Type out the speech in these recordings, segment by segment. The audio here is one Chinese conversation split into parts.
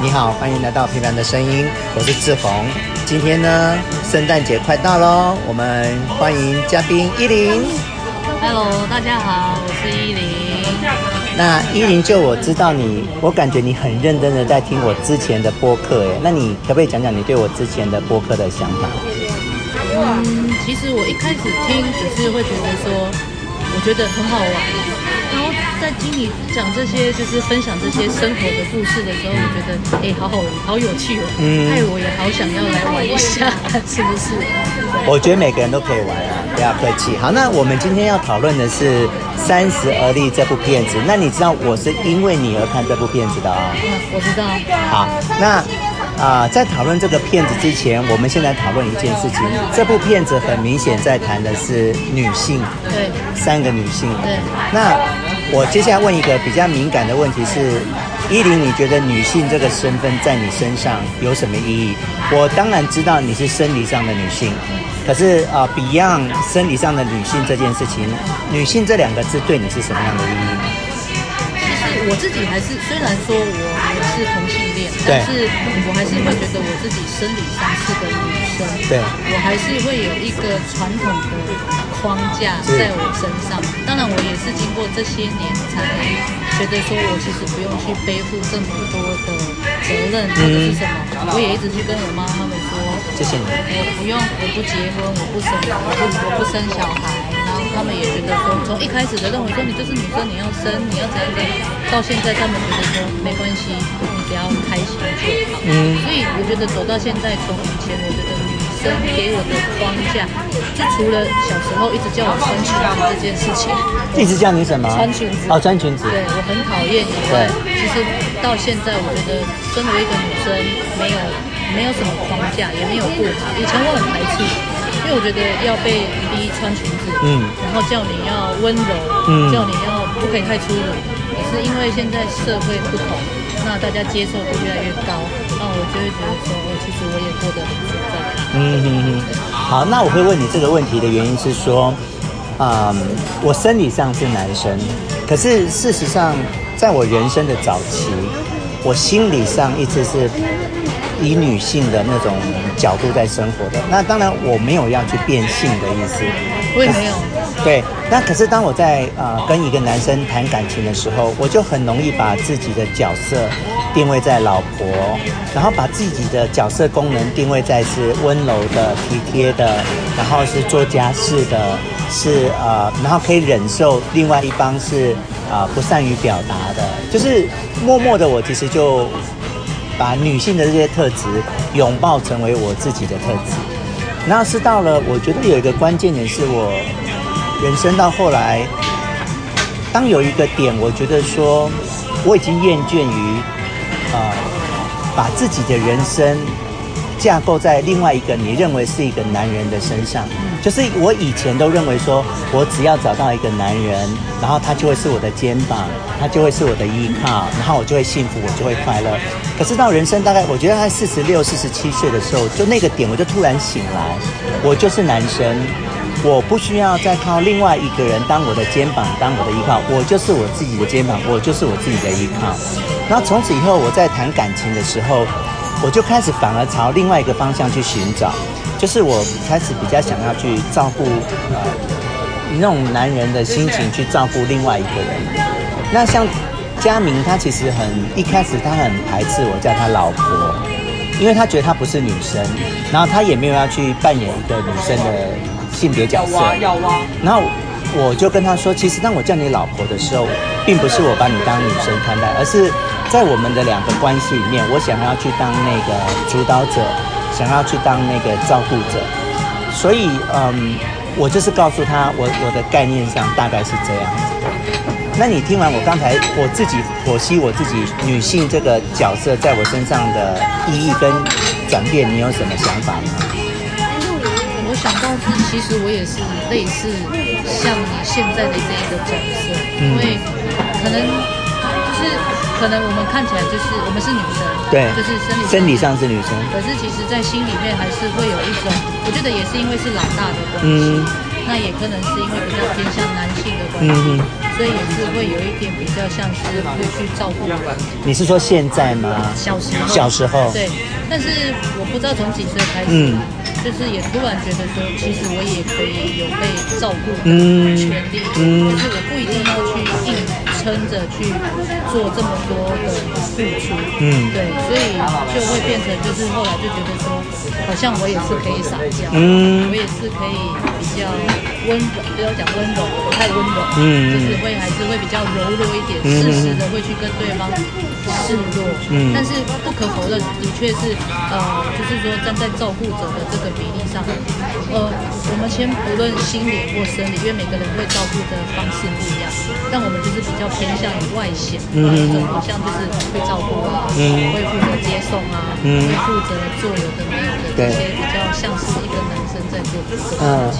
你好，欢迎来到平凡的声音，我是志宏。今天呢，圣诞节快到喽，我们欢迎嘉宾依林。Hello，大家好，我是依林。那依林，就我知道你，我感觉你很认真的在听我之前的播客，哎，那你可不可以讲讲你对我之前的播客的想法？嗯，其实我一开始听，只是会觉得说，我觉得很好玩。在听你讲这些，就是分享这些生活的故事的时候，我觉得哎、欸，好好好有趣哦，嗯，害我也好想要来玩一下，是不是？我觉得每个人都可以玩啊，不要客气。好，那我们今天要讨论的是《三十而立》这部片子。那你知道我是因为你而看这部片子的啊、哦？嗯，我知道。好，那啊、呃，在讨论这个片子之前，我们先来讨论一件事情。这部片子很明显在谈的是女性，对，三个女性，对，那。我接下来问一个比较敏感的问题是：依林，你觉得女性这个身份在你身上有什么意义？我当然知道你是生理上的女性，可是啊、，Beyond 生理上的女性这件事情，女性这两个字对你是什么样的意义？我自己还是，虽然说我也是同性恋，但是我还是会觉得我自己生理上是个女生，对，我还是会有一个传统的。框架在我身上，当然我也是经过这些年才觉得说，我其实不用去背负这么多的责任或者是什么。我也一直去跟我妈他们说，谢谢你，我不用，我不结婚，我不生，我不我不生小孩。他们也觉得说，从一开始的认为说你就是女生，你要生，你要怎样怎样，到现在他们觉得说没关系，你只要开心就好。嗯，所以我觉得走到现在，从以前我觉得女生给我的框架，就除了小时候一直叫我穿裙子这件事情，一直叫你什么？穿裙子哦，穿裙子。对，我很讨厌以外，其实到现在，我觉得身为一个女生，没有没有什么框架，也没有不好。以前我很排斥，因为我觉得要被逼穿裙子，嗯，然后叫你要温柔，嗯，叫你要不可以太粗鲁。可是因为现在社会不同，那大家接受度越来越高，那我就会觉得说，哦，其实我也过得很自在。嗯嗯嗯，好，那我会问你这个问题的原因是说，嗯，我生理上是男生，可是事实上，在我人生的早期，我心理上一直是以女性的那种角度在生活的。那当然，我没有要去变性的意思，我也没有。对，那可是当我在呃跟一个男生谈感情的时候，我就很容易把自己的角色。定位在老婆，然后把自己的角色功能定位在是温柔的、体贴的，然后是做家事的，是呃，然后可以忍受另外一方是啊、呃、不善于表达的，就是默默的我其实就把女性的这些特质拥抱成为我自己的特质。那是到了，我觉得有一个关键点是我人生到后来，当有一个点，我觉得说我已经厌倦于。呃，把自己的人生架构在另外一个你认为是一个男人的身上，就是我以前都认为说，我只要找到一个男人，然后他就会是我的肩膀，他就会是我的依靠，然后我就会幸福，我就会快乐。可是到人生大概，我觉得在四十六、四十七岁的时候，就那个点，我就突然醒来，我就是男生。我不需要再靠另外一个人当我的肩膀，当我的依靠，我就是我自己的肩膀，我就是我自己的依靠。然后从此以后，我在谈感情的时候，我就开始反而朝另外一个方向去寻找，就是我开始比较想要去照顾呃那种男人的心情，去照顾另外一个人。那像佳明，他其实很一开始他很排斥我叫他老婆，因为他觉得他不是女生，然后他也没有要去扮演一个女生的。性别角色，然后我就跟他说，其实当我叫你老婆的时候，并不是我把你当女生看待，而是在我们的两个关系里面，我想要去当那个主导者，想要去当那个照顾者。所以，嗯，我就是告诉他，我我的概念上大概是这样子。那你听完我刚才我自己剖析我自己女性这个角色在我身上的意义跟转变，你有什么想法吗？想到是，其实我也是类似像你现在的这一个角色，因为可能就是可能我们看起来就是我们是女生，对，就是生理生理上是女生，可是其实在心里面还是会有一种，我觉得也是因为是老大的关系，嗯，那也可能是因为比较偏向男性的关系，嗯、所以也是会有一点比较像是会去照顾人。你是说现在吗？小时候。小时候。对，但是我不知道从几岁开始，嗯、就是也突然觉得说，其实我也可以有被照顾的权利，嗯，就是我不一定要去硬撑着去做这么多的付出，嗯，对，所以就会变成就是后来就觉得说，好像我也是可以撒娇，嗯，我也是可以比较温柔，不要讲温柔，不太温柔，嗯，就是会还是会比较柔弱一点，适时的会去跟对方示弱，嗯，但是不可否认，的确是，呃，就是说站在照顾者的这个比例上，呃，我们先不论心理或生理，因为每个人会照顾的方式不一样，但我们就是比较。偏向于外显，嗯，好像就是会照顾啊，嗯，会负责接送啊，嗯，会负责做有的没有的这些比较像是一个男生在做的事情。嗯，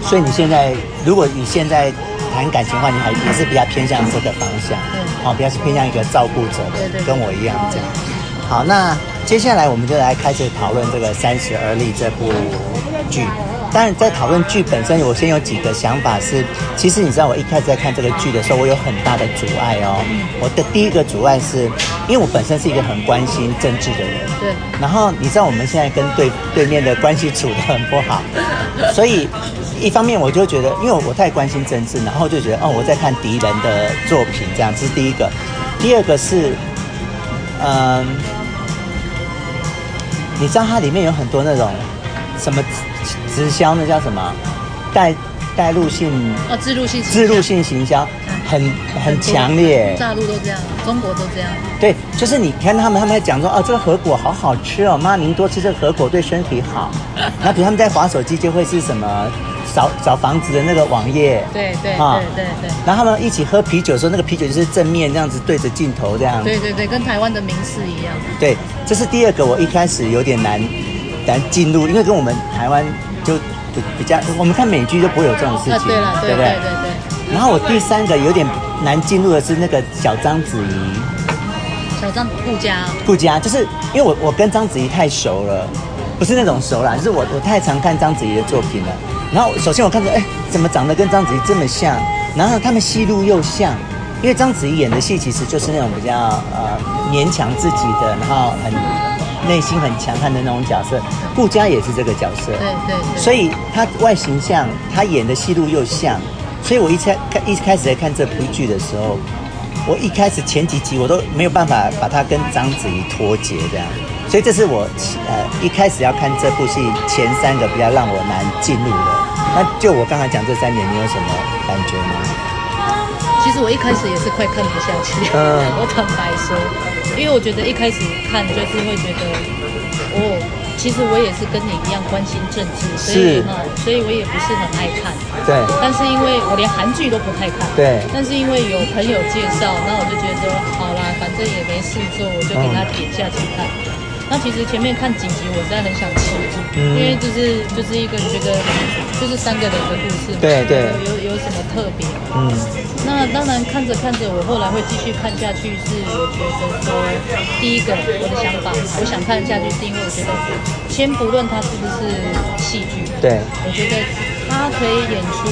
所以你现在，如果你现在谈感情的话，你还也是比较偏向这个方向，嗯，哦，比较是偏向一个照顾者的，对对，跟我一样这样。好，那接下来我们就来开始讨论这个《三十而立》这部剧。当然，在讨论剧本身，我先有几个想法是，其实你知道，我一开始在看这个剧的时候，我有很大的阻碍哦。我的第一个阻碍是，因为我本身是一个很关心政治的人，对。然后你知道，我们现在跟对对面的关系处得很不好，所以一方面我就觉得，因为我太关心政治，然后就觉得哦，我在看敌人的作品，这样，这是第一个。第二个是，嗯，你知道它里面有很多那种什么？直销那叫什么？带带入性哦，自入性自入性行销，很很强烈。大陆都这样，中国都这样。对，就是你看他们，他们在讲说，哦，这个核果好好吃哦，妈，您多吃这个核果对身体好。那比如他们在滑手机，就会是什么找找房子的那个网页。对对啊，对对对。然后他们一起喝啤酒的时候，那个啤酒就是正面这样子对着镜头这样。对对对，跟台湾的名士一样。对，这是第二个，我一开始有点难难进入，因为跟我们台湾。就比较，我们看美剧就不会有这种事情，对不对？对对对。然后我第三个有点难进入的是那个小章子怡，小章顾家，顾家就是因为我我跟章子怡太熟了，不是那种熟啦，就是我我太常看章子怡的作品了。然后首先我看着，哎，怎么长得跟章子怡这么像？然后他们戏路又像，因为章子怡演的戏其实就是那种比较呃勉强自己的，然后很。内心很强悍的那种角色，顾佳也是这个角色，对对，对，所以她外形像，她演的戏路又像，所以我一开一开始在看这部剧的时候，我一开始前几集我都没有办法把她跟章子怡脱节这样，所以这是我呃一开始要看这部戏前三个比较让我难进入的。那就我刚才讲这三点，你有什么感觉吗？其实我一开始也是快看不下去，嗯，我坦白说。因为我觉得一开始看就是会觉得，哦，其实我也是跟你一样关心政治，所以哈，所以我也不是很爱看。对。但是因为我连韩剧都不太看。对。但是因为有朋友介绍，那我就觉得，好啦，反正也没事做，我就给他点下去看。嗯那其实前面看几集，我真的很想吃，嗯、因为就是就是一个觉得就是三个人的故事，对对，有有什么特别？嗯，那当然看着看着，我后来会继续看下去，是我觉得说第一个我的想法，我想看下去是因为我觉得，先不论它是不是戏剧，对，我觉得。他可以演出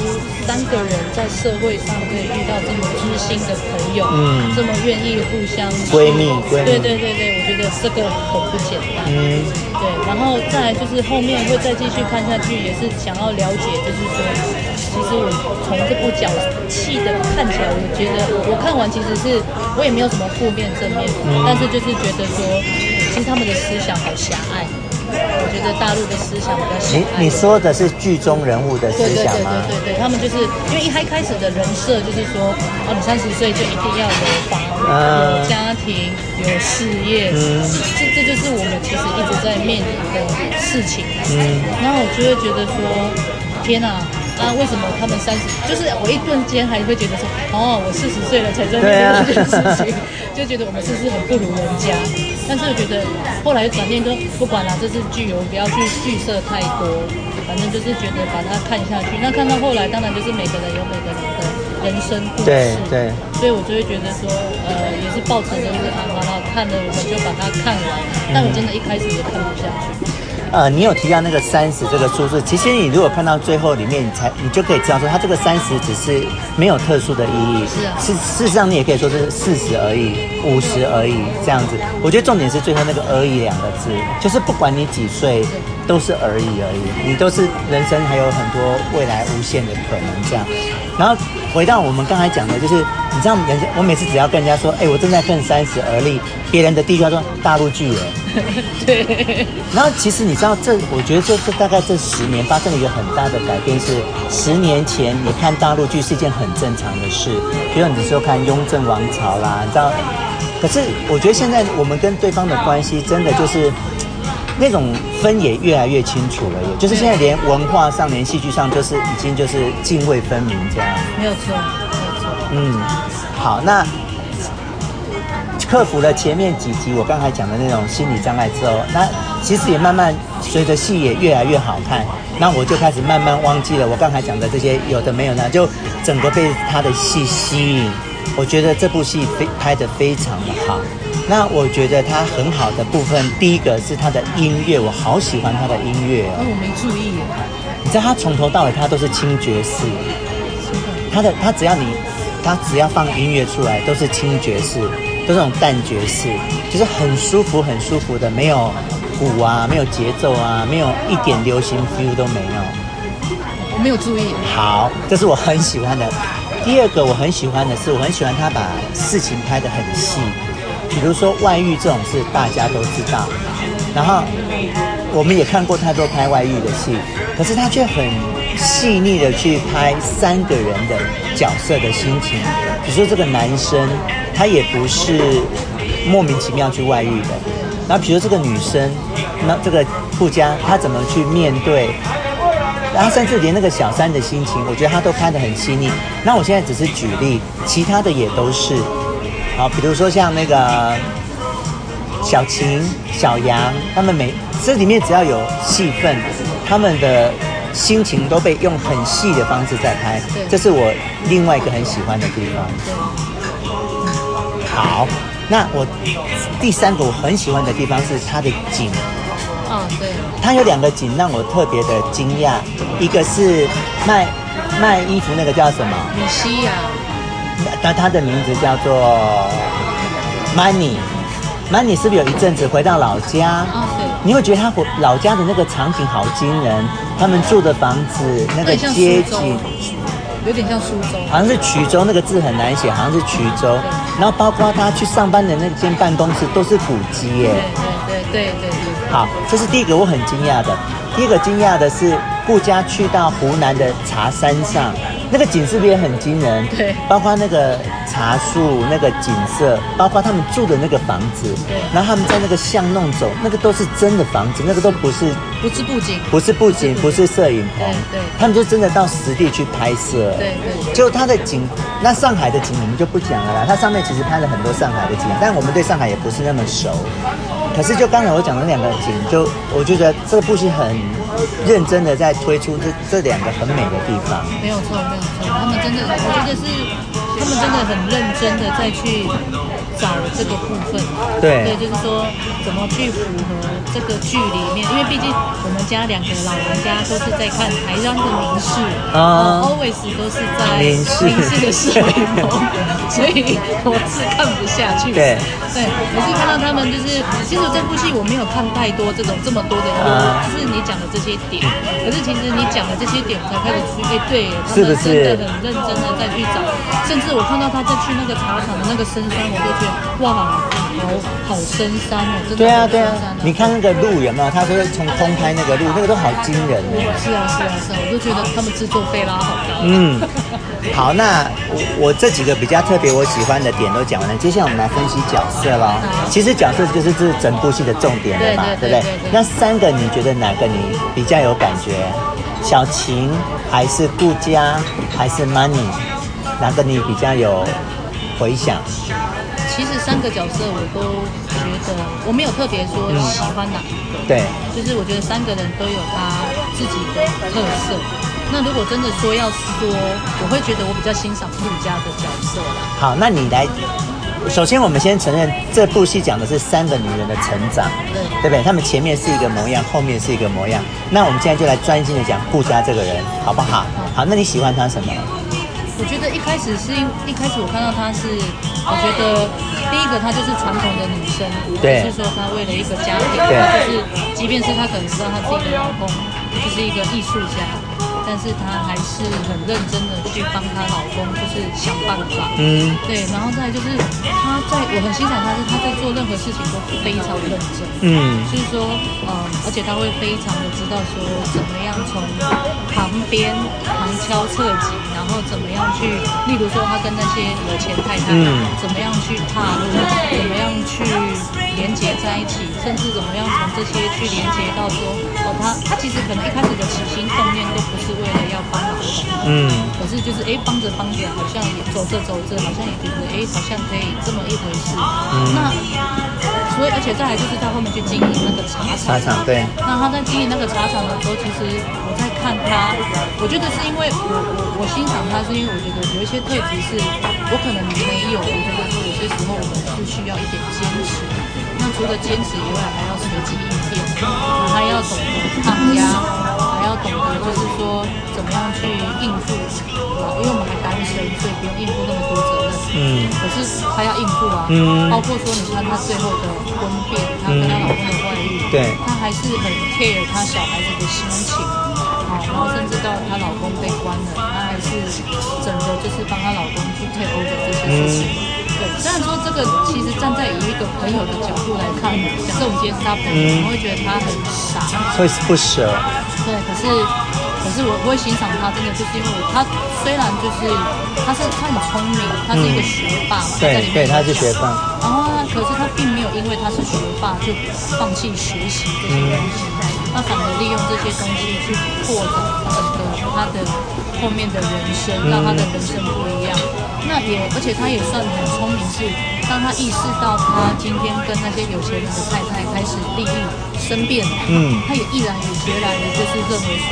三个人在社会上可以遇到这么知心的朋友，嗯，这么愿意互相闺蜜，闺蜜，对对对对，我觉得这个很不简单，嗯，对，然后再来就是后面会再继续看下去，也是想要了解，就是说，其实我从这部角戏的看起来，我觉得我看完其实是我也没有什么负面正面，嗯，但是就是觉得说，其实他们的思想好狭隘。我觉得大陆的思想比较。你你说的是剧中人物的思想吗？对对对对对，他们就是因为一开开始的人设就是说，哦，你三十岁就一定要有房、有家庭、有事业，嗯、这这就是我们其实一直在面临的事情。嗯，然后我就会觉得说，天哪！啊，为什么他们三十？就是我一瞬间还会觉得说，哦，我四十岁了才在面对这件事情，啊、就觉得我们是不是很不如人家？但是我觉得后来转念就不管了，这是剧，我不要去剧设太多，反正就是觉得把它看下去。那看到后来，当然就是每个人有每个人的人生故事，对，对，所以我就会觉得说，呃，也是抱持着一个啊，好了，看了我们就把它看完。但我真的一开始也看不下去。呃，你有提到那个三十这个数字，其实你如果看到最后里面，你才你就可以知道说，它这个三十只是没有特殊的意义。是事实上，你也可以说是四十而已，五十而已这样子。我觉得重点是最后那个“而已”两个字，就是不管你几岁，都是而已而已，你都是人生还有很多未来无限的可能这样。然后回到我们刚才讲的，就是你知道，人家我每次只要跟人家说，哎，我正在奔三十而立，别人的第一句话说大陆剧耶。对，然后其实你知道这，我觉得这这大概这十年发生了一个很大的改变，是十年前你看大陆剧是一件很正常的事，比如你说看《雍正王朝》啦，你知道，可是我觉得现在我们跟对方的关系真的就是那种分也越来越清楚了，也就是现在连文化上、连戏剧上，就是已经就是泾渭分明这样。没有错，没有错。嗯，好，那。克服了前面几集我刚才讲的那种心理障碍之后，那其实也慢慢随着戏也越来越好看，那我就开始慢慢忘记了我刚才讲的这些有的没有呢，就整个被他的戏吸引。我觉得这部戏非拍得非常的好。那我觉得他很好的部分，第一个是他的音乐，我好喜欢他的音乐哦。我没注意。你知道他从头到尾他都是清爵士，他的他只要你他只要放音乐出来都是清爵士。都是那种淡爵士，就是很舒服、很舒服的，没有鼓啊，没有节奏啊，没有一点流行 feel 都没有。我没有注意。好，这是我很喜欢的。第二个我很喜欢的是，我很喜欢他把事情拍得很细，比如说外遇这种事，大家都知道。然后我们也看过太多拍外遇的戏，可是他却很细腻的去拍三个人的角色的心情。比如说这个男生。他也不是莫名其妙去外遇的，然后比如说这个女生，那这个顾佳她怎么去面对，然后甚至连那个小三的心情，我觉得他都拍得很细腻。那我现在只是举例，其他的也都是，好，比如说像那个小晴、小杨，他们每这里面只要有戏份，他们的心情都被用很细的方式在拍，这是我另外一个很喜欢的地方。好，那我第三个我很喜欢的地方是它的景。嗯，对。它有两个景让我特别的惊讶，一个是卖卖衣服那个叫什么？米西亚。那他的名字叫做 Money。Money 是不是有一阵子回到老家？你会觉得他回老家的那个场景好惊人，他们住的房子那个街景。有点像苏州，好像是衢州，那个字很难写，好像是衢州。然后包括他去上班的那间办公室都是古迹耶。对对对对对。好，这是第一个我很惊讶的。第一个惊讶的是顾家去到湖南的茶山上。那个景是不是也很惊人？对，包括那个茶树、那个景色，包括他们住的那个房子，对，然后他们在那个巷弄走，那个都是真的房子，那个都不是，不是布景，不是布景，不是摄影棚，对，对，他们就真的到实地去拍摄，对对，就它的景，那上海的景我们就不讲了啦，它上面其实拍了很多上海的景，但我们对上海也不是那么熟。可是就刚才我讲的那两个景，就我觉得这部戏很认真的在推出这这两个很美的地方。没有错，没有错，他们真的，我觉得是他们真的很认真的在去找这个部分。对，对，就是说怎么去符合这个剧里面，因为毕竟我们家两个老人家都是在看台湾的民视啊、uh, always 都是在民视的摄影棚，所以我是看不下去。对，对，我是看到他们就是其实。这部戏我没有看太多这种这么多的，就是你讲的这些点。可是其实你讲的这些点，我才开始去，哎，对，他们真的很认真的在去找。甚至我看到他在去那个茶厂的那个深山，我都觉得哇，好好深山哦，真的。对啊，对啊。你看那个路有没有？他说从空拍那个路，那个都好惊人哦。是啊，是啊，是啊，我就觉得他们制作费拉好高。嗯，好，那我我这几个比较特别我喜欢的点都讲完了，接下来我们来分析角色喽。其实角色就是这整。部戏的重点了嘛，对不对？那三个你觉得哪个你比较有感觉？小晴还是顾佳还是 Money？哪个你比较有回想？其实三个角色我都觉得我没有特别说喜欢哪一个，对，就是我觉得三个人都有他自己的特色。那如果真的说要说，我会觉得我比较欣赏顾家的角色。好，那你来。首先我们先承认这部戏讲的是三个女人的成长，对，对不对？她们前面是一个模样，后面是一个模样。那我们现在就来专心的讲顾佳这个人，好不好？好，那你喜欢她什么？我觉得一开始是因一开始我看到她是，我觉得第一个她就是传统的女生，对，就是说她为了一个家庭，对，就是即便是她可能知道她自己的老公就是一个艺术家。但是她还是很认真的去帮她老公，就是想办法。嗯，对，然后再就是她在，我很欣赏她是她在做任何事情都非常认真。嗯，就是说，嗯，而且她会非常的知道说怎么样从旁边旁敲侧击，然后怎么样去，例如说她跟那些有钱太太，嗯，怎么样去踏入，怎么样去连接在一起，甚至怎么样从这些去连接到说，哦，她她其实可能一开始的起心动念都不是。为了要帮老公，嗯，可是就是哎，帮着帮着，好像也走着走着，好像也觉得哎，好像可以这么一回事。嗯，那所以而且再来就是他后面去经营那个茶厂，茶厂对。那他在经营那个茶厂的时候，其实我在看他，我觉得是因为我我我欣赏他，是因为我觉得有一些特质是我可能没有，我觉得说有些时候我们是需要一点坚持。那除了坚持以外，还要随机应变，还要懂得抗压。还要懂得，就是说怎么样去应付，因为我们还单身，所以不用应付那么多责任。嗯。可是她要应付啊，嗯。包括说，你看她最后的婚变，她跟她老公的外遇，对，她还是很 care 她小孩子的心情，好，然后甚至到她老公被关了，她还是整个就是帮她老公去 take over 这些事情。对，虽然说这个其实站在以一个朋友的角度来看，假设我们今天是他朋友，我会觉得他很傻，会不舍。对，可是，可是我不会欣赏他，真的就是因为他虽然就是他是他很聪明，他是一个学霸嘛，嗯、对对，他是学霸。啊，可是他并没有因为他是学霸就放弃学习这些东西，嗯、他反而利用这些东西去扩展整个他的后面的人生，让他的人生不一样。嗯、那也而且他也算很聪明，是当他意识到他今天跟那些有钱人的太太开始利益。生变，嗯，他也毅然决然的，就是认为说，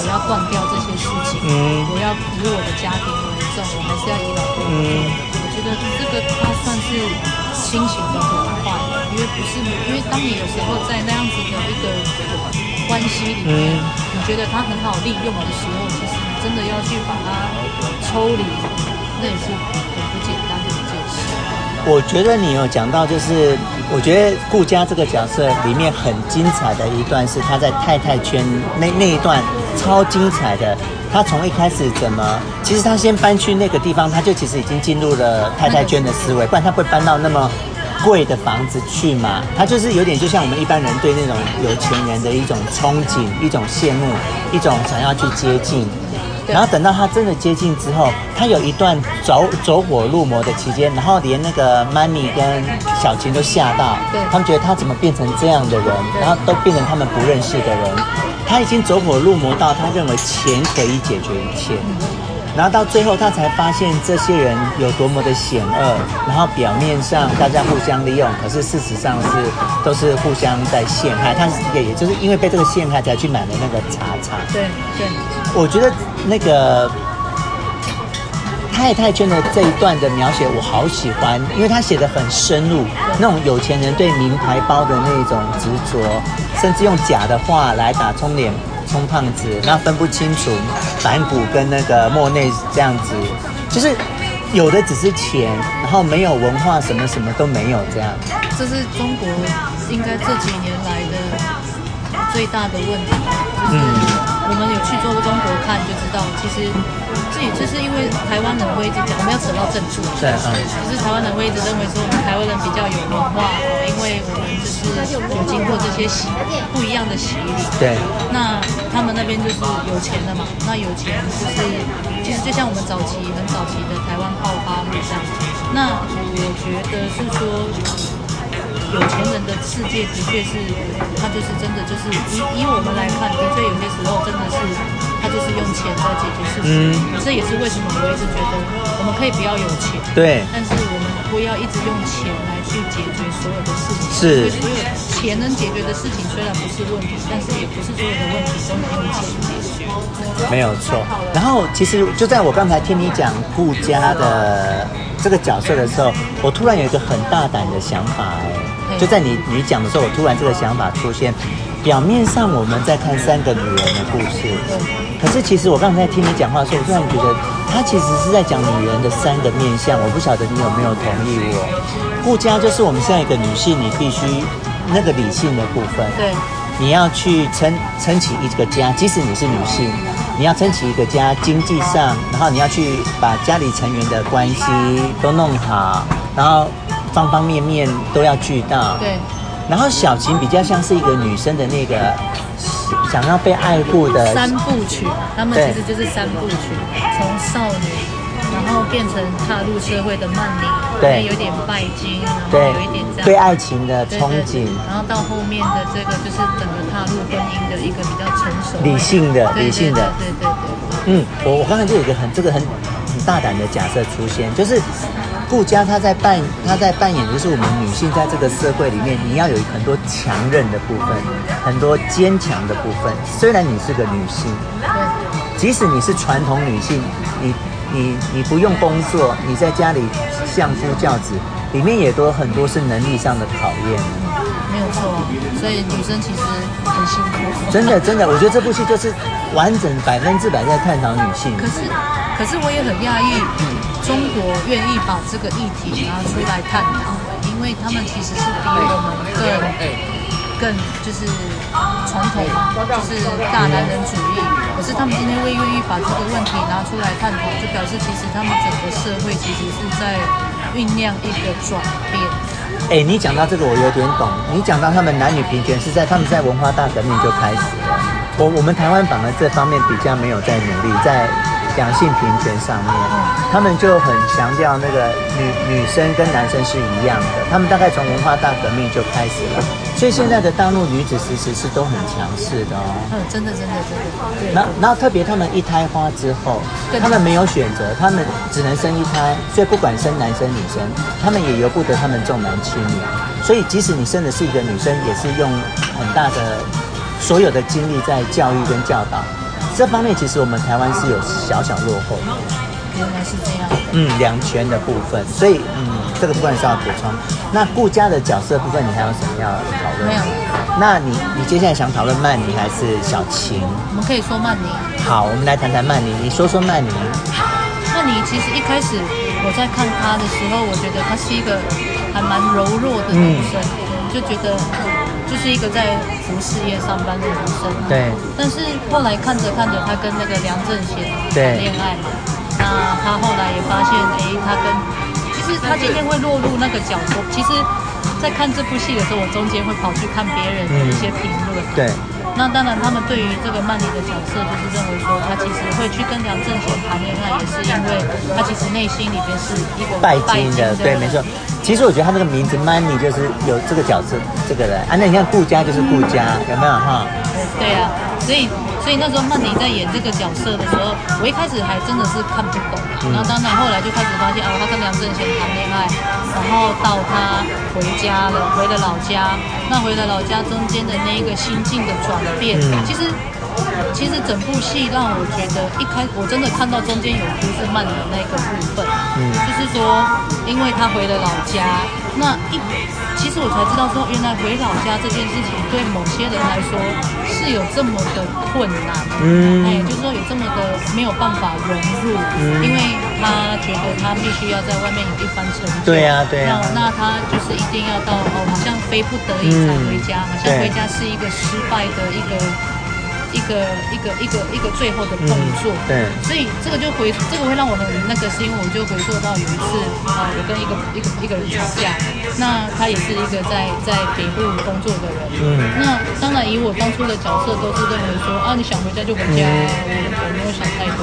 我要断掉这些事情，嗯，我要以我的家庭为重，我还是要以老公为重。我觉得这个他算是清醒的很快，因为不是，因为当你有时候在那样子的一个关系里面，你觉得他很好利用的时候，其实你真的要去把它抽离，那也是很不简单的一件事。我觉得你有讲到，就是。我觉得顾佳这个角色里面很精彩的一段是他在太太圈那那一段超精彩的。他从一开始怎么，其实他先搬去那个地方，他就其实已经进入了太太圈的思维，不然他会搬到那么贵的房子去嘛？他就是有点就像我们一般人对那种有钱人的一种憧憬、一种羡慕、一种想要去接近。然后等到他真的接近之后，他有一段走走火入魔的期间，然后连那个 Money 跟小琴都吓到，他们觉得他怎么变成这样的人，然后都变成他们不认识的人。他已经走火入魔到他认为钱可以解决一切。然后到最后，他才发现这些人有多么的险恶。然后表面上大家互相利用，可是事实上是都是互相在陷害。他也也就是因为被这个陷害，才去买了那个茶茶。对对，我觉得那个太太圈的这一段的描写，我好喜欢，因为他写得很深入，那种有钱人对名牌包的那种执着，甚至用假的话来打充脸。充胖子，那分不清楚梵谷跟那个莫内这样子，就是有的只是钱，然后没有文化，什么什么都没有这样。这是中国应该这几年来的最大的问题，就是我们有去做过中国看就知道，其实自己。就是因为台湾人会一直讲，我们要扯到政治，对，嗯，就是台湾人会一直认为说我们台湾人比较有文化，因为我们就是有经过这些洗不一样的洗礼，对。那他们那边就是有钱的嘛，那有钱就是其实就像我们早期很早期的台湾爆发户这样。那我觉得是说，有钱人的世界的确是，他就是真的就是以以我们来看，的确有些时候真的是。他就是用钱在解决事情，嗯，这也是为什么我一直觉得我们可以不要有钱，对，但是我们不要一直用钱来去解决所有的事情。是，所有钱能解决的事情虽然不是问题，但是也不是所有的问题都能用钱解决。没有错。然后其实就在我刚才听你讲顾家的这个角色的时候，我突然有一个很大胆的想法，哎，就在你你讲的时候，我突然这个想法出现。表面上我们在看三个女人的故事，可是其实我刚才听你讲话的时候，我突然觉得她其实是在讲女人的三个面相。我不晓得你有没有同意我？顾家就是我们现在一个女性，你必须那个理性的部分，对，你要去撑撑起一个家，即使你是女性，你要撑起一个家，经济上，然后你要去把家里成员的关系都弄好，然后方方面面都要俱到，对。然后小琴比较像是一个女生的那个想要被爱护的三部曲，他们其实就是三部曲，从少女，然后变成踏入社会的曼妮，对，有点拜金，然后有一点这样。对爱情的憧憬，然后到后面的这个就是整个踏入婚姻的一个比较成熟理性的理性的，对对对，嗯，我我刚才就有一个很这个很很大胆的假设出现，就是。顾家他在扮他在扮演，就是我们女性在这个社会里面，你要有很多强韧的部分，很多坚强的部分。虽然你是个女性，即使你是传统女性，你你你不用工作，你在家里相夫教子，里面也都很多是能力上的考验。没有错，所以女生其实很辛苦。真的真的，我觉得这部戏就是完整百分之百在探讨女性。可是可是我也很讶异。嗯中国愿意把这个议题拿出来探讨，因为他们其实是比我们更更就是传统嘛，就是大男人主义。可是他们今天会愿意把这个问题拿出来探讨，就表示其实他们整个社会其实是在酝酿一个转变。哎，你讲到这个我有点懂。你讲到他们男女平权是在他们在文化大革命就开始了。我我们台湾反而这方面比较没有在努力在。两性平权上面，他们就很强调那个女女生跟男生是一样的。他们大概从文化大革命就开始了，所以现在的大陆女子其实是都很强势的哦。嗯，真的真的真的。然后然后特别他们一胎花之后，他们没有选择，他们只能生一胎，所以不管生男生女生，他们也由不得他们重男轻女。所以即使你生的是一个女生，也是用很大的所有的精力在教育跟教导。这方面其实我们台湾是有小小落后的，原来是这样。嗯，两全的部分，所以嗯，这个部分是要补充。那顾家的角色部分，你还有什么要讨论？没有。那你你接下来想讨论曼妮还是小晴？我们可以说曼妮。好，我们来谈谈曼妮。你说说曼妮。曼妮其实一开始我在看她的时候，我觉得她是一个还蛮柔弱的女生，嗯、就觉得。就是一个在服饰业上班的女生，对。但是后来看着看着，她跟那个梁正贤谈恋爱嘛，那她后来也发现，哎，她跟其实她今天会落入那个角落，其实，在看这部戏的时候，我中间会跑去看别人的一些评论，对。那当然，他们对于这个曼妮的角色，就是认为说，她其实会去跟梁正贤谈恋爱，也是因为她其实内心里边是一个拜金的，对，没错。其实我觉得他这个名字曼妮就是有这个角色，这个人啊。那你看顾家就是顾家，有没有哈？对啊，所以。所以那时候曼妮在演这个角色的时候，我一开始还真的是看不懂。然后当然后来就开始发现，哦，他跟梁正贤谈恋爱，然后到他回家了，回了老家。那回了老家中间的那一个心境的转变，其实其实整部戏让我觉得一开我真的看到中间有不是曼妮的那个部分，嗯，就是说，因为他回了老家，那一。其实我才知道说，原来回老家这件事情对某些人来说是有这么的困难，嗯，哎，就是说有这么的没有办法融入，嗯，因为他觉得他必须要在外面有一番成就，对呀，对呀，那他就是一定要到哦，好像非不得已才回家，好像回家是一个失败的一个。一个一个一个一个最后的动作，嗯、对，所以这个就回这个会让我很那个，是因为我就回溯到有一次啊，我跟一个一个一个人吵架，那他也是一个在在北部工作的人，嗯，那当然以我当初的角色都是认为说啊，你想回家就回家，嗯、我我没有想太多，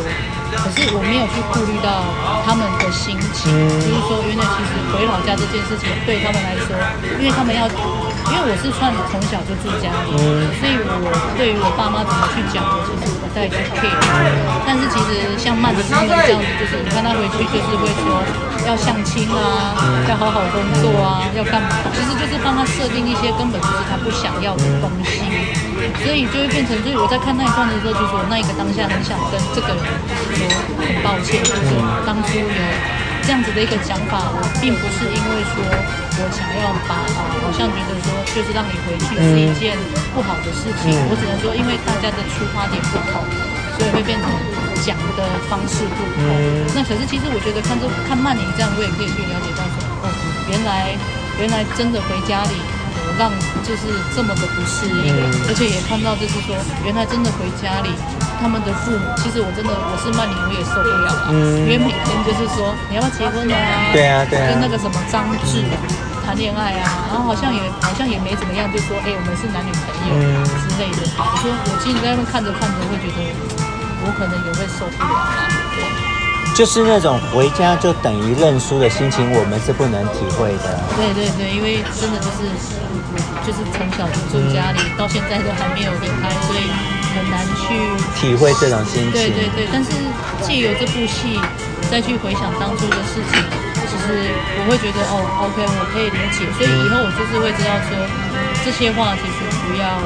可是我没有去顾虑到他们的心情，嗯、就是说原来其实回老家这件事情对他们来说，因为他们要。因为我是算从小就住家里，嗯、所以我对于我爸妈怎么去讲，我其实不太去 care。但是其实像曼妮他们这样子，就是你看他回去就是会说要相亲啊，嗯、要好好工作啊，要干嘛？其实就是帮他设定一些根本就是他不想要的东西，所以就会变成，就是我在看那一段的时候，就是我那一个当下很想跟这个人说很抱歉，就是当初有。这样子的一个想法，我并不是因为说我想要把啊，好像觉得说就是让你回去是一件不好的事情，嗯、我只能说因为大家的出发点不同，所以会变成讲的方式不同。嗯、那可是其实我觉得看这看曼妮这样，我也可以去了解到说，哦，原来原来真的回家里。让就是这么的不适应，嗯、而且也看到就是说，原来真的回家里，他们的父母，其实我真的我是曼妮，我也受不了了，嗯、因为每天就是说你要不要结婚啊？对啊，对啊，跟那个什么张智谈恋爱啊，然后好像也好像也没怎么样，就说哎，我们是男女朋友之类的。嗯、我说我其实在那边看着看着，会觉得我可能也会受不了啊。对。就是那种回家就等于认输的心情，我们是不能体会的。对对对，因为真的就是，就是从小就住家里，嗯、到现在都还没有离开，所以很难去体会这种心情。对对对，但是借由这部戏再去回想当初的事情，其实我会觉得哦，OK，我可以理解。所以以后我就是会知道说，这些话其实不要，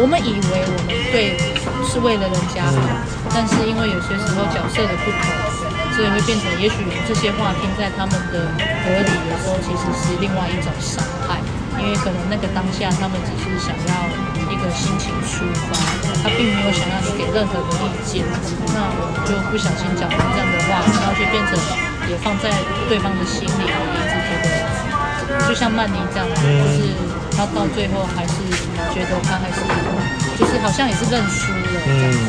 我们以为我们对是为了人家好，嗯、但是因为有些时候角色的不同。所以会变成，也许这些话听在他们的耳里，有时候其实是另外一种伤害，因为可能那个当下他们只是想要一个心情抒发，他并没有想要你给任何的意见。那我们就不小心讲了这样的话，然后就变成也放在对方的心里，我一直觉得，就像曼妮这样，就是他到最后还是觉得他还是，就是好像也是认输了。嗯。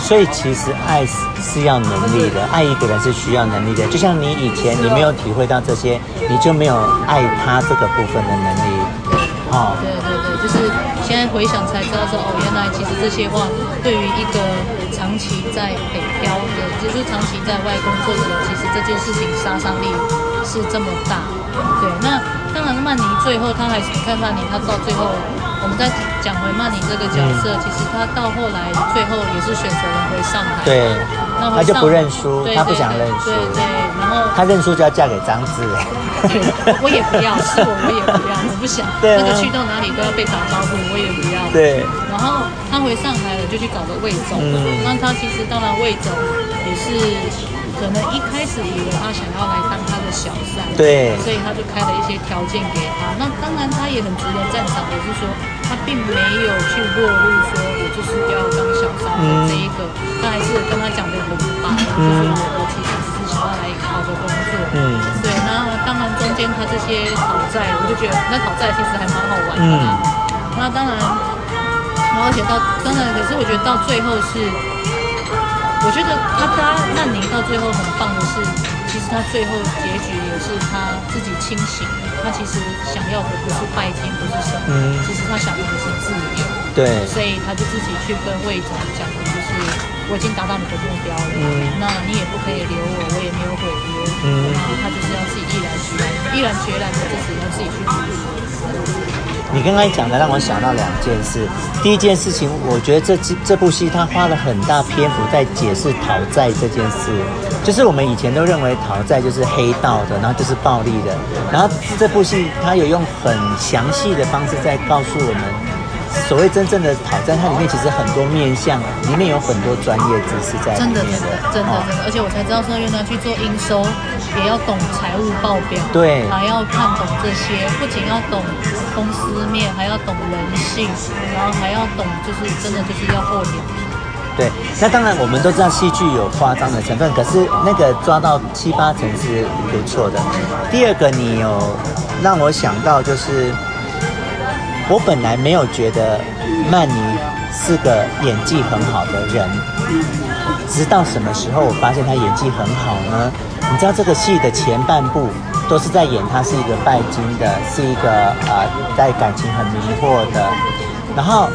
所以其实爱是是要能力的，爱一个人是需要能力的。就像你以前你没有体会到这些，你就没有爱他这个部分的能力。哦，对对对，就是现在回想才知道说，哦，原来其实这些话对于一个长期在北漂的，就是长期在外工作的人，其实这件事情杀伤力是这么大。对，那当然曼妮最后他还是看曼妮，他到最后。我们再讲回曼妮这个角色，其实他到后来最后也是选择了回上海。对，他就不认输，他不想认输。对对，然后他认输就要嫁给张智。我也不要，是我我也不要，我不想。对、啊。那个去到哪里都要被打招呼，我也不要。对。然后他回上海了，就去搞个魏总。嗯。那他其实当然魏总也是。可能一开始以为他想要来当他的小三，对，所以他就开了一些条件给他。那当然他也很值得赞赏，也是说他并没有去落入说我就是要当小三的这一个，他还是跟他讲的很白，就是我我其实只是想要来好的工作。嗯，对。那当然中间他这些讨债，我就觉得那讨债其实还蛮好玩的。嗯，那当然，然后而且到当然，可是我觉得到最后是。我觉得他搭曼妮到最后很棒的是，其实他最后结局也是他自己清醒。他其实想要的不是拜金，不是什么，嗯、其实他想要的是自由。对，所以他就自己去跟魏总讲的就是，我已经达到你的目标了，嗯、那你也不可以留我，我也没有毁约。嗯，然后他就是要自己毅然决然，毅然决然的就是要自己去付出。你刚刚讲的让我想到两件事。第一件事情，我觉得这这部戏他花了很大篇幅在解释讨债这件事，就是我们以前都认为讨债就是黑道的，然后就是暴力的，然后这部戏他有用很详细的方式在告诉我们。所谓真正的挑战，它里面其实很多面向，里面有很多专业知识在里面。真的，真的，真的，真的，而且我才知道说，原来去做应收也要懂财务报表，对，还要看懂这些，不仅要懂公司面，还要懂人性，然后还要懂，就是真的就是要厚脸皮。对，那当然我们都知道戏剧有夸张的成分，可是那个抓到七八成是不错的。第二个，你有让我想到就是。我本来没有觉得曼妮是个演技很好的人，直到什么时候我发现她演技很好呢？你知道这个戏的前半部都是在演她是一个拜金的，是一个呃在感情很迷惑的，然后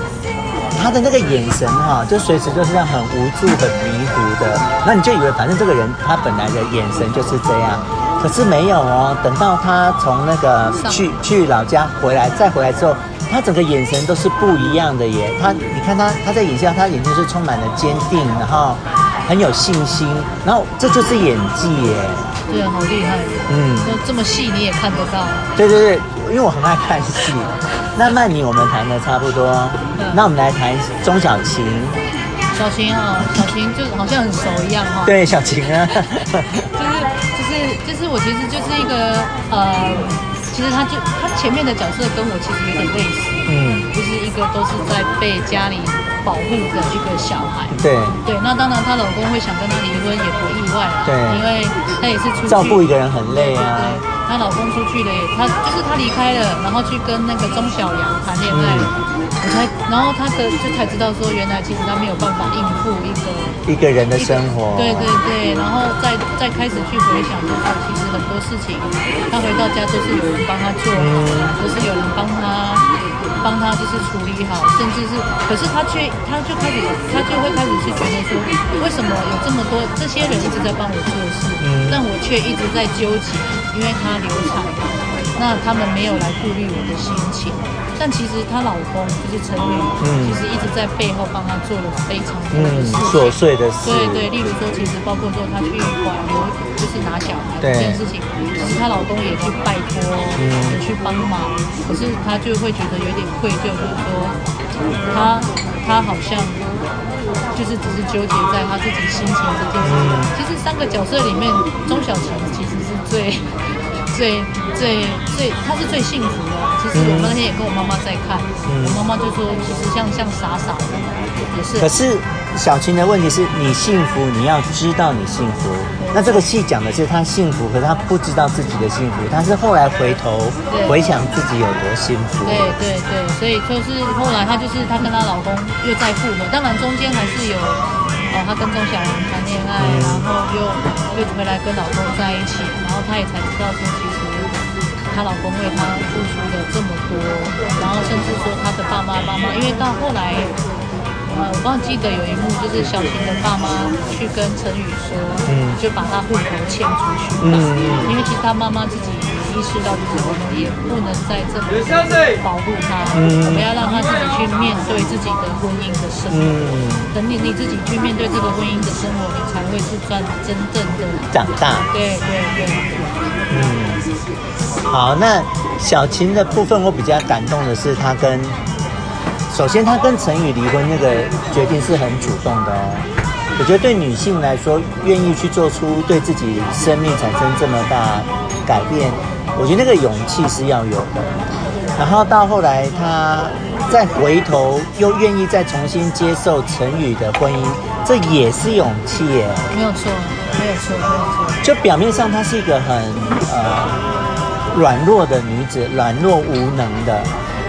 她的那个眼神哈，就随时就是这样很无助、很迷糊的，那你就以为反正这个人他本来的眼神就是这样，可是没有哦，等到他从那个去去老家回来，再回来之后。他整个眼神都是不一样的耶，他你看他他在眼下，他眼睛是充满了坚定，然后很有信心，然后这就是演技耶。对啊，好厉害。嗯，那这么细你也看得到。对对对，因为我很爱看戏。那曼妮我们谈的差不多，嗯、那我们来谈钟小琴。小琴啊，小琴就好像很熟一样哈。对，小琴啊。就是就是就是我其实就是一个呃，其实他就他前面的角色跟我其实有点类似，嗯，就是一个都是在被家里保护的一个小孩，对对。那当然，她老公会想跟她离婚也不意外啦，对，因为她也是出去照顾一个人很累啊。对，她老公出去了也，她就是她离开了，然后去跟那个钟小阳谈恋爱。嗯我才，然后她的就才知道说，原来其实她没有办法应付一个一个人的生活。对对对，然后再再开始去回想，的话其实很多事情，她回到家都是有人帮她做好，都、嗯、是有人帮他帮他就是处理好，甚至是，可是他却他就开始他就会开始去觉得说，为什么有这么多这些人一直在帮我做事，嗯、但我却一直在纠结，因为她流产嘛，那他们没有来顾虑我的心情。但其实她老公就是陈宇，其实一直在背后帮她做了非常多的事情，琐碎的事。对对，例如说，其实包括说她去挽留，就是拿小孩这件事情，其实她老公也去拜托，也去帮忙。可是她就会觉得有点愧疚，就是说，她她好像就是只是纠结在他自己心情这件事情。其实三个角色里面，钟小芹其实是最。最最最，他是最幸福的。其实我们那天也跟我妈妈在看，嗯、我妈妈就说，其实像像傻傻的也是。可是小琴的问题是你幸福，你要知道你幸福。那这个戏讲的是她幸福，可是他不知道自己的幸福。他是后来回头回想自己有多幸福。对对对，所以就是后来她就是她跟她老公又再复合，当然中间还是有哦，她跟钟晓阳谈恋爱，嗯、然后又又回来跟老公在一起，然后她也才知道说。其实她老公为她付出了这么多，然后甚至说她的爸妈妈妈，因为到后来，呃，我忘记得有一幕，就是小琴的爸妈去跟陈宇说，嗯，就把他户口迁出去，嗯，因为其实他妈妈自己也意识到，就是我们也不能再这么保护他，嗯，我们要让他自己去面对自己的婚姻的生活，嗯，等你你自己去面对这个婚姻的生活，你才会是赚真正的长大，对对对，嗯。好，那小琴的部分，我比较感动的是，她跟首先她跟陈宇离婚那个决定是很主动的哦。我觉得对女性来说，愿意去做出对自己生命产生这么大改变，我觉得那个勇气是要有的。然后到后来，她再回头又愿意再重新接受陈宇的婚姻，这也是勇气耶。没有错，没有错，没有错。就表面上她是一个很呃。软弱的女子，软弱无能的，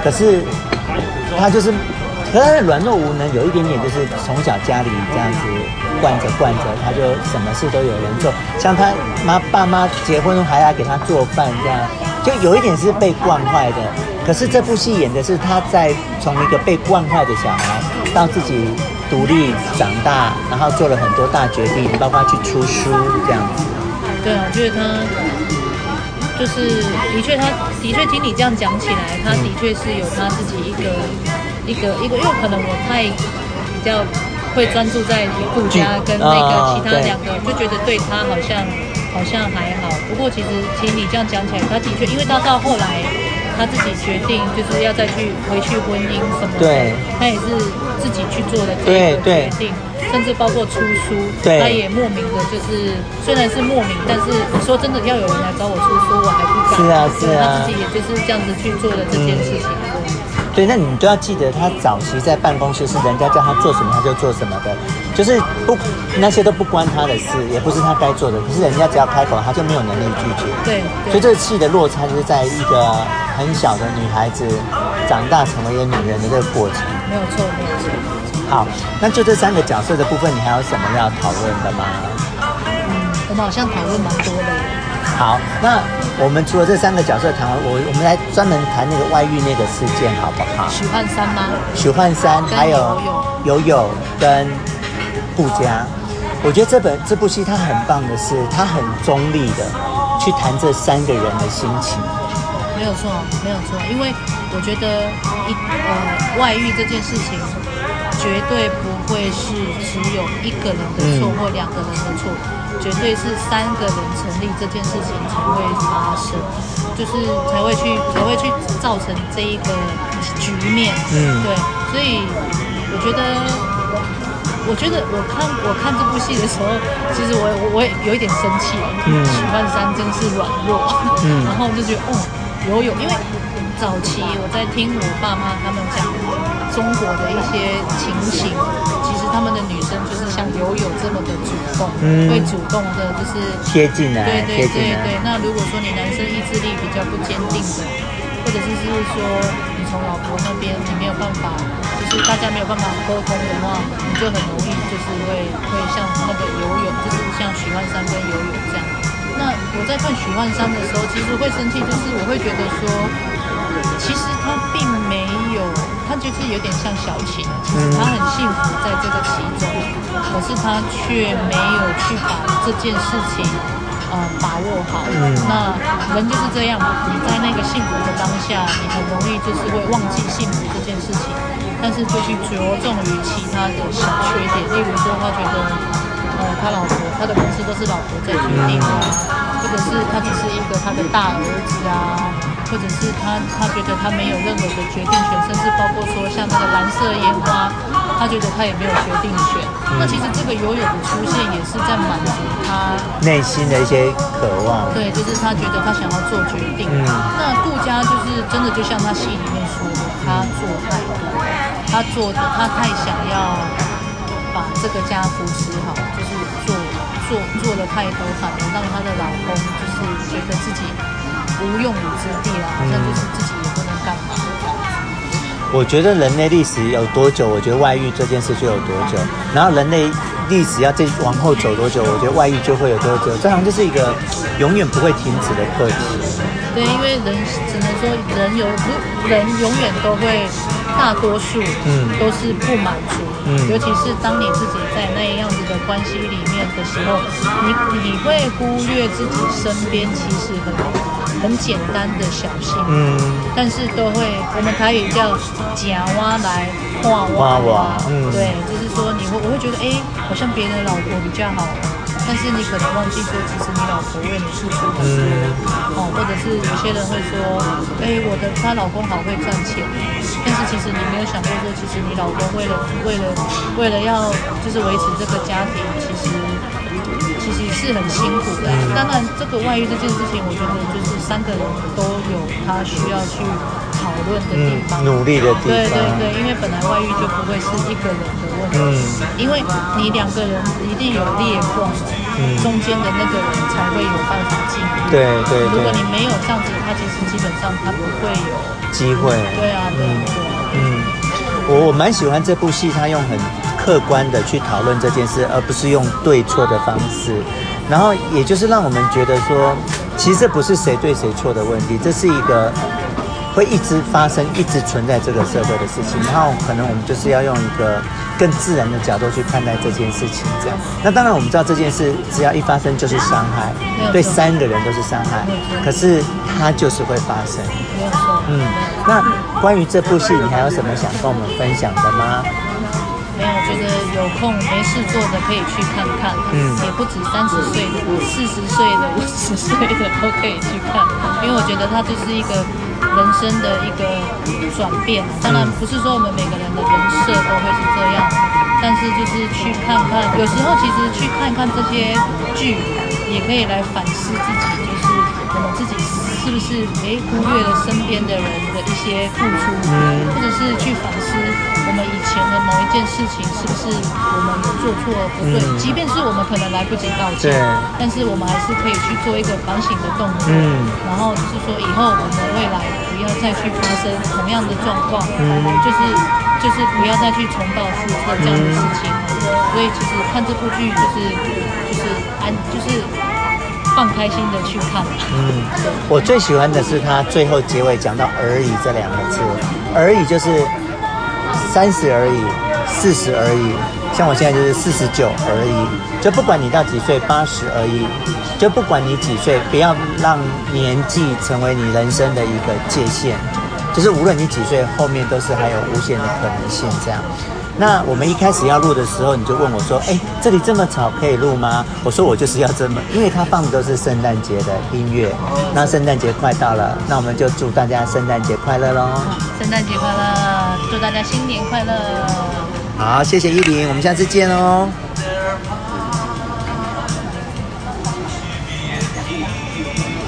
可是她就是，可是她的软弱无能有一点点，就是从小家里这样子惯着惯着，他就什么事都有人做，像他妈爸妈结婚还要给他做饭，这样就有一点是被惯坏的。可是这部戏演的是他在从一个被惯坏的小孩，到自己独立长大，然后做了很多大决定，包括去出书这样子。对啊，我觉得她。就是的确，他的确听你这样讲起来，他的确是有他自己一个一个一个，因为可能我太比较会专注在顾家跟那个其他两个，就觉得对他好像好像还好。不过其实听你这样讲起来，他的确，因为他到后来他自己决定就是要再去回去婚姻什么的，他也是自己去做的这个决定。甚至包括出书，他也莫名的，就是虽然是莫名，但是你说真的要有人来找我出书，我还不敢。是啊，是啊，他自己也就是这样子去做的这件事情。嗯、对，那你都要记得，他早期在办公室是人家叫他做什么他就做什么的，就是不那些都不关他的事，也不是他该做的。可是人家只要开口，他就没有能力拒绝。对，对，所以这个戏的落差就是在一个很小的女孩子长大成为一个女人的这个过程。没有错，没有错。好，那就这三个角色的部分，你还有什么要讨论的吗？嗯，我们好像讨论蛮多的。好，那我们除了这三个角色谈完，我我们来专门谈那个外遇那个事件，好不好？许幻山吗？许幻山，还有友友跟顾佳。我觉得这本这部戏它很棒的是，它很中立的去谈这三个人的心情。没有错，没有错，因为我觉得一呃外遇这件事情。绝对不会是只有一个人的错或两个人的错，嗯、绝对是三个人成立这件事情才会发生，就是才会去才会去造成这一个局面。嗯，对，所以我觉得我觉得我看我看这部戏的时候，其实我我我也有一点生气，嗯，许幻山真是软弱，嗯，然后就觉得哦，游泳，因为早期我在听我爸妈他们讲中国的一些情形，其实他们的女生就是像游泳这么的主动，嗯，会主动的就是贴近来，对对对对。那如果说你男生意志力比较不坚定的，或者是就是说你从老婆那边你没有办法。就是大家没有办法沟通的话，你就很容易就是会会像那个游泳，就是像许幻山跟游泳这样。那我在看许幻山的时候，其实会生气，就是我会觉得说，其实他并没有，他就是有点像小晴，其实他很幸福在这个其中，可是他却没有去把这件事情呃把握好。那人就是这样嘛，你在那个幸福的当下，你很容易就是会忘记幸福这件事情。但是就去着重于其他的小缺点，例如说他觉得，呃，他老婆他的公司都是老婆在决定啊，或者是他只是一个他的大儿子啊，或者是他他觉得他没有任何的决定权，甚至包括说像那个蓝色烟花，他觉得他也没有决定权。那其实这个游泳的出现也是在满足他内心的一些渴望。对，就是他觉得他想要做决定。嗯。那顾佳就是真的就像他戏里面说的，他做太多。他做的，他太想要把这个家扶持好，就是做做做的太多，反而让她的老公就是觉得自己无用武之地了，好像就是自己也不能干嘛。我觉得人类历史有多久，我觉得外遇这件事就有多久。然后人类历史要再往后走多久，我觉得外遇就会有多久。这好像就是一个永远不会停止的课题。对，因为人只能说人有人永远都会。大多数嗯都是不满足，嗯，尤其是当你自己在那样子的关系里面的时候，你你会忽略自己身边其实很很简单的小幸福，嗯，但是都会我们台语叫夹挖来画挖挖，嗯，对，就是说你会我会觉得哎，好像别人的老婆比较好。但是你可能忘记说，其实你老婆为你付出很多，哦，或者是有些人会说，哎，我的她老公好会赚钱，但是其实你没有想过说，其实你老公为了为了为了要就是维持这个家庭，其实其实是很辛苦的。当然，这个外遇这件事情，我觉得就是三个人都有他需要去讨论的地方，努力的地方。对对对，因为本来外遇就不会是一个人的问题，因为你两个人一定有裂缝。嗯、中间的那个人才会有办法进入。对对，对。如果你没有这样子，他其实基本上他不会有机会。对啊，对嗯嗯，我我蛮喜欢这部戏，他用很客观的去讨论这件事，而不是用对错的方式。然后也就是让我们觉得说，其实这不是谁对谁错的问题，这是一个。会一直发生、一直存在这个社会的事情，然后可能我们就是要用一个更自然的角度去看待这件事情，这样。那当然我们知道这件事只要一发生就是伤害，对三个人都是伤害，可是它就是会发生。嗯，那关于这部戏，你还有什么想跟我们分享的吗？觉得有空没事做的可以去看看，嗯，也不止三十岁的，四十岁的、五十岁的都可以去看，因为我觉得它就是一个人生的一个转变。当然不是说我们每个人的人设都会是这样，但是就是去看看，有时候其实去看看这些剧，也可以来反思自己是不是哎忽略了身边的人的一些付出，嗯，或者是去反思。我们以前的某一件事情，是不是我们有做错了不对？嗯、即便是我们可能来不及道歉，但是我们还是可以去做一个反省的动作。嗯，然后就是说，以后我们未来不要再去发生同样的状况，嗯、就是就是不要再去重蹈覆辙这样的事情。嗯、所以其实看这部剧就是就是安就是放开心的去看。嗯，我最喜欢的是他最后结尾讲到“而已”这两个字，“而已”就是。三十而已，四十而已，像我现在就是四十九而已，就不管你到几岁，八十而已，就不管你几岁，不要让年纪成为你人生的一个界限，就是无论你几岁，后面都是还有无限的可能性这样。那我们一开始要录的时候，你就问我说：“哎，这里这么吵，可以录吗？”我说：“我就是要这么，因为他放的都是圣诞节的音乐。那圣诞节快到了，那我们就祝大家圣诞节快乐喽！圣诞节快乐，祝大家新年快乐！”好，谢谢依林，我们下次见哦。